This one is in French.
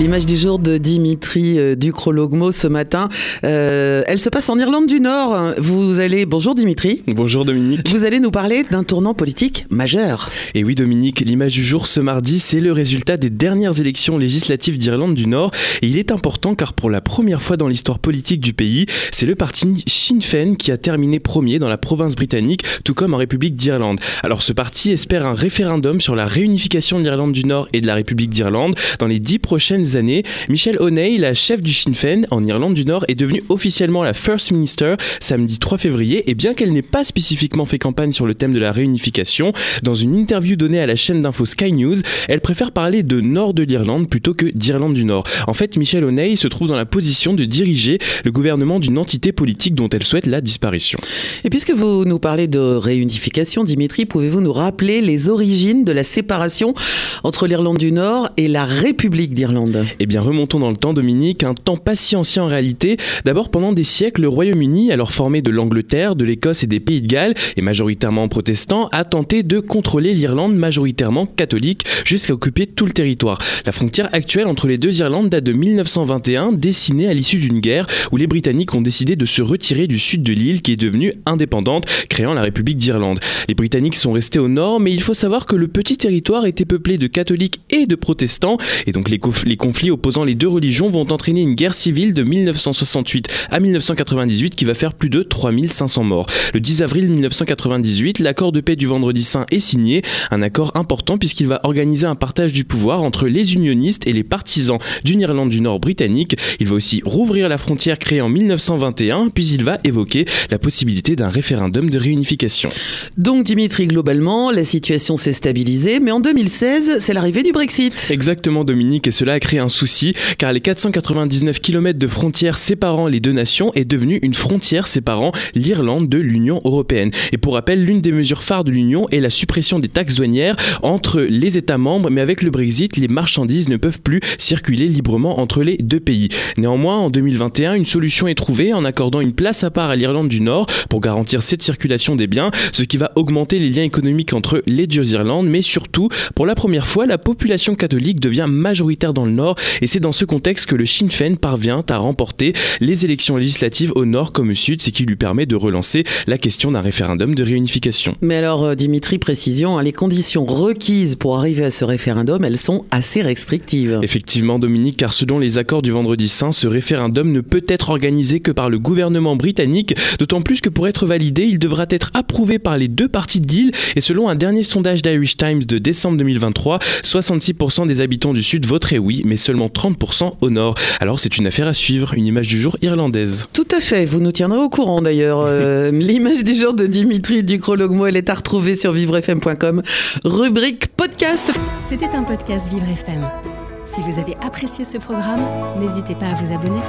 L'image du jour de Dimitri euh, Ducrologmo ce matin, euh, elle se passe en Irlande du Nord. Vous allez, bonjour Dimitri. Bonjour Dominique. Vous allez nous parler d'un tournant politique majeur. Et oui Dominique, l'image du jour ce mardi, c'est le résultat des dernières élections législatives d'Irlande du Nord. Et il est important car pour la première fois dans l'histoire politique du pays, c'est le parti Sinn Féin qui a terminé premier dans la province britannique, tout comme en République d'Irlande. Alors ce parti espère un référendum sur la réunification de l'Irlande du Nord et de la République d'Irlande dans les dix prochaines années, Michelle O'Neill, la chef du Sinn Féin en Irlande du Nord, est devenue officiellement la First Minister samedi 3 février. Et bien qu'elle n'ait pas spécifiquement fait campagne sur le thème de la réunification, dans une interview donnée à la chaîne d'info Sky News, elle préfère parler de Nord de l'Irlande plutôt que d'Irlande du Nord. En fait, Michelle O'Neill se trouve dans la position de diriger le gouvernement d'une entité politique dont elle souhaite la disparition. Et puisque vous nous parlez de réunification, Dimitri, pouvez-vous nous rappeler les origines de la séparation entre l'Irlande du Nord et la République d'Irlande? Eh bien, remontons dans le temps, Dominique, un temps pas si ancien en réalité. D'abord, pendant des siècles, le Royaume-Uni, alors formé de l'Angleterre, de l'Écosse et des Pays de Galles, et majoritairement protestant, a tenté de contrôler l'Irlande, majoritairement catholique, jusqu'à occuper tout le territoire. La frontière actuelle entre les deux Irlandes date de 1921, dessinée à l'issue d'une guerre où les Britanniques ont décidé de se retirer du sud de l'île qui est devenue indépendante, créant la République d'Irlande. Les Britanniques sont restés au nord, mais il faut savoir que le petit territoire était peuplé de catholiques et de protestants, et donc les, les opposant les deux religions vont entraîner une guerre civile de 1968 à 1998 qui va faire plus de 3500 morts. Le 10 avril 1998, l'accord de paix du Vendredi Saint est signé, un accord important puisqu'il va organiser un partage du pouvoir entre les unionistes et les partisans d'une Irlande du Nord britannique. Il va aussi rouvrir la frontière créée en 1921, puis il va évoquer la possibilité d'un référendum de réunification. Donc Dimitri, globalement, la situation s'est stabilisée, mais en 2016, c'est l'arrivée du Brexit. Exactement Dominique, et cela a créé un souci car les 499 km de frontière séparant les deux nations est devenue une frontière séparant l'Irlande de l'Union européenne. Et pour rappel, l'une des mesures phares de l'Union est la suppression des taxes douanières entre les États membres, mais avec le Brexit, les marchandises ne peuvent plus circuler librement entre les deux pays. Néanmoins, en 2021, une solution est trouvée en accordant une place à part à l'Irlande du Nord pour garantir cette circulation des biens, ce qui va augmenter les liens économiques entre les deux Irlandes, mais surtout, pour la première fois, la population catholique devient majoritaire dans le Nord et c'est dans ce contexte que le Sinn Féin parvient à remporter les élections législatives au nord comme au sud, ce qui lui permet de relancer la question d'un référendum de réunification. Mais alors, euh, Dimitri, précision, hein, les conditions requises pour arriver à ce référendum, elles sont assez restrictives. Effectivement, Dominique, car selon les accords du Vendredi Saint, ce référendum ne peut être organisé que par le gouvernement britannique, d'autant plus que pour être validé, il devra être approuvé par les deux parties de l'île, et selon un dernier sondage d'Irish Times de décembre 2023, 66% des habitants du Sud voteraient oui, mais seulement 30% au nord. Alors c'est une affaire à suivre, une image du jour irlandaise. Tout à fait, vous nous tiendrez au courant d'ailleurs. Euh, l'image du jour de Dimitri Ducrologmo, elle est à retrouver sur vivrefm.com, rubrique podcast. C'était un podcast Vivre FM. Si vous avez apprécié ce programme, n'hésitez pas à vous abonner.